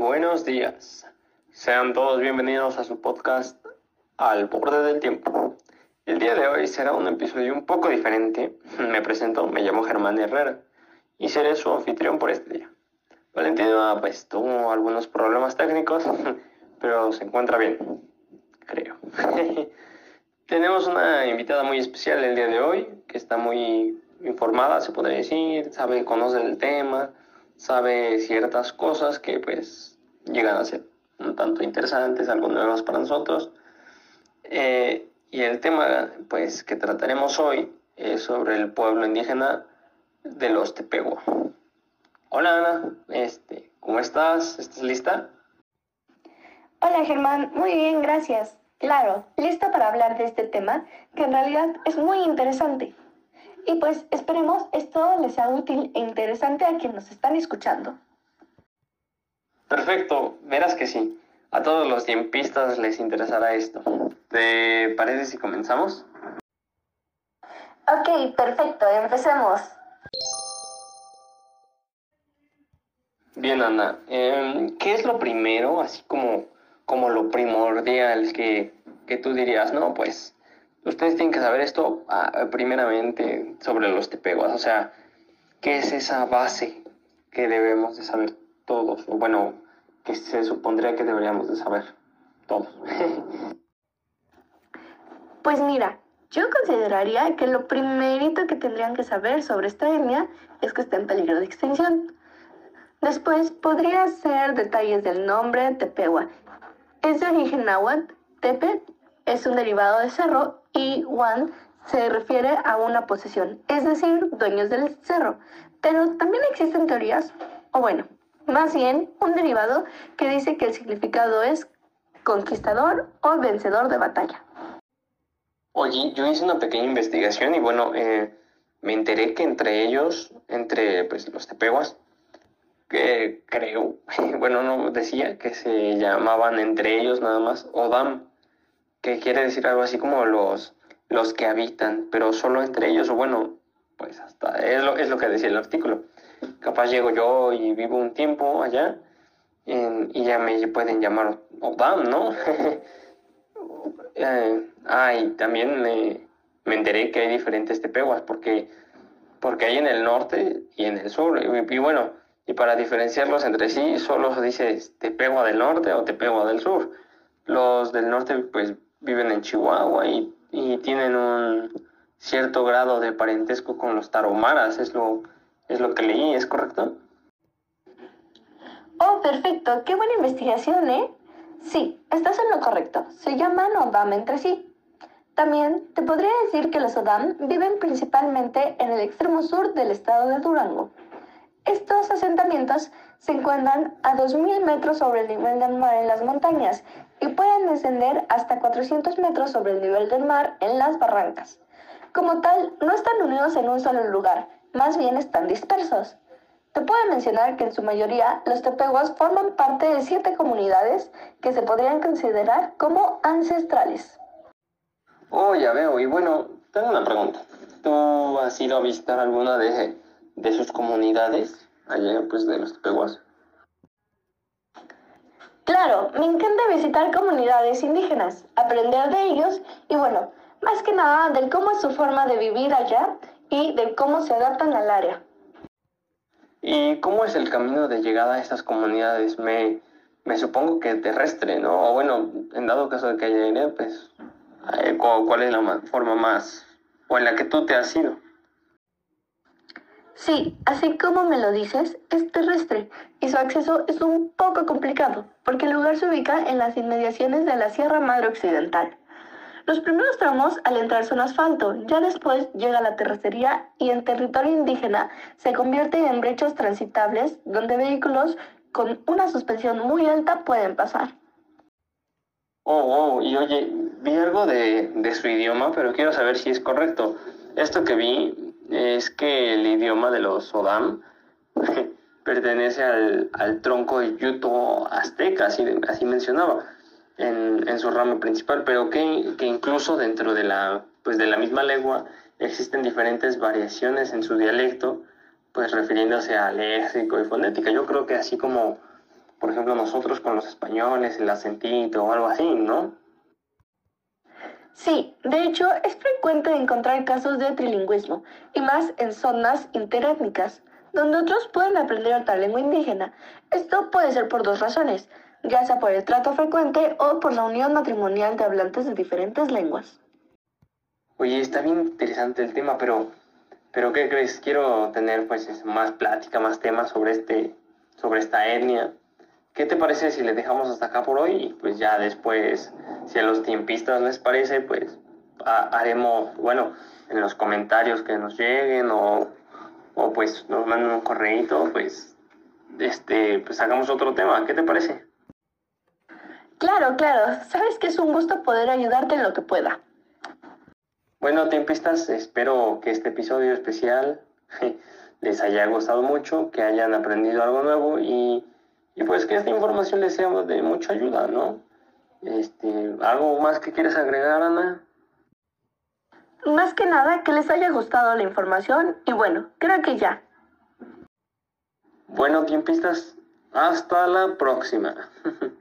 buenos días. Sean todos bienvenidos a su podcast Al borde del tiempo. El día de hoy será un episodio un poco diferente. Me presento, me llamo Germán Herrera y seré su anfitrión por este día. Valentina pues tuvo algunos problemas técnicos, pero se encuentra bien, creo. Tenemos una invitada muy especial el día de hoy, que está muy informada, se podría decir, sabe, conoce el tema, sabe ciertas cosas que pues llegan a ser un tanto interesantes, algo nuevos para nosotros. Eh, y el tema pues que trataremos hoy es sobre el pueblo indígena de los Tepehua. Hola Ana, este, ¿cómo estás? ¿Estás lista? Hola Germán, muy bien, gracias. Claro, lista para hablar de este tema que en realidad es muy interesante. Y pues esperemos esto les sea útil e interesante a quienes nos están escuchando. Perfecto, verás que sí. A todos los tiempistas les interesará esto. ¿Te parece si comenzamos? Ok, perfecto, empecemos. Bien, Ana, em, ¿qué es lo primero, así como, como lo primordial que, que tú dirías? No, pues ustedes tienen que saber esto ah, primeramente sobre los tepeguas, o sea, ¿qué es esa base que debemos de saber todos? O bueno, que se supondría que deberíamos de saber todos. pues mira, yo consideraría que lo primerito que tendrían que saber sobre esta etnia es que está en peligro de extinción. Después podría ser detalles del nombre Tepewa. Es de origen náhuatl, Tepe es un derivado de cerro y Wan se refiere a una posesión, es decir, dueños del cerro. Pero también existen teorías, o bueno, más bien un derivado que dice que el significado es conquistador o vencedor de batalla. Oye, yo hice una pequeña investigación y bueno, eh, me enteré que entre ellos, entre pues, los tepehuas, que creo, bueno, no decía que se llamaban entre ellos nada más Odam, que quiere decir algo así como los, los que habitan, pero solo entre ellos, o bueno, pues hasta es lo, es lo que decía el artículo. Capaz llego yo y vivo un tiempo allá y ya me pueden llamar Odam, ¿no? eh, ah, y también me, me, enteré que hay diferentes tepehuas porque, porque hay en el norte y en el sur. Y, bueno, y para diferenciarlos entre sí, solo se dice tepehua del norte o tepehua del sur. Los del norte pues viven en Chihuahua y, y tienen un cierto grado de parentesco con los taromaras, es lo es lo que leí, ¿es correcto? Oh, perfecto. Qué buena investigación, ¿eh? Sí, estás en lo correcto. Se llaman Odam entre sí. También te podría decir que los Odam viven principalmente en el extremo sur del estado de Durango. Estos asentamientos se encuentran a 2.000 metros sobre el nivel del mar en las montañas y pueden descender hasta 400 metros sobre el nivel del mar en las barrancas. Como tal, no están unidos en un solo lugar, más bien están dispersos. Te puedo mencionar que en su mayoría los tepehuas forman parte de siete comunidades que se podrían considerar como ancestrales. Oh, ya veo. Y bueno, tengo una pregunta. ¿Tú has ido a visitar alguna de, de sus comunidades allá, pues, de los tepehuas? Claro, me encanta visitar comunidades indígenas, aprender de ellos y bueno, más que nada del cómo es su forma de vivir allá y de cómo se adaptan al área. ¿Y cómo es el camino de llegada a estas comunidades? Me, me supongo que terrestre, ¿no? O bueno, en dado caso de que haya aire, pues, eh, ¿cuál es la forma más o en la que tú te has ido? Sí, así como me lo dices, es terrestre y su acceso es un poco complicado, porque el lugar se ubica en las inmediaciones de la Sierra Madre Occidental. Los primeros tramos al entrar son asfalto, ya después llega la terracería y en territorio indígena se convierte en brechas transitables donde vehículos con una suspensión muy alta pueden pasar. Oh, oh, y oye, vi algo de, de su idioma, pero quiero saber si es correcto. Esto que vi es que el idioma de los Odam pertenece al, tronco Yuto azteca, así, así mencionaba en, su rama principal, pero que, que, incluso dentro de la, pues de la misma lengua existen diferentes variaciones en su dialecto, pues refiriéndose a léxico y fonética. Yo creo que así como, por ejemplo, nosotros con los españoles, el acentito o algo así, ¿no? Sí, de hecho es frecuente encontrar casos de trilingüismo, y más en zonas interétnicas, donde otros pueden aprender otra lengua indígena. Esto puede ser por dos razones, ya sea por el trato frecuente o por la unión matrimonial de hablantes de diferentes lenguas. Oye, está bien interesante el tema, pero, pero ¿qué crees? Quiero tener pues más plática, más temas sobre este, sobre esta etnia. ¿Qué te parece si le dejamos hasta acá por hoy? Y pues ya después, si a los tiempistas les parece, pues haremos, bueno, en los comentarios que nos lleguen o, o pues nos manden un correito, pues, este, pues hagamos otro tema. ¿Qué te parece? Claro, claro. Sabes que es un gusto poder ayudarte en lo que pueda. Bueno, tiempistas, espero que este episodio especial les haya gustado mucho, que hayan aprendido algo nuevo y y pues que esta información les sea de mucha ayuda, ¿no? Este, ¿Algo más que quieres agregar, Ana? Más que nada, que les haya gustado la información y bueno, creo que ya. Bueno, tiempistas, hasta la próxima.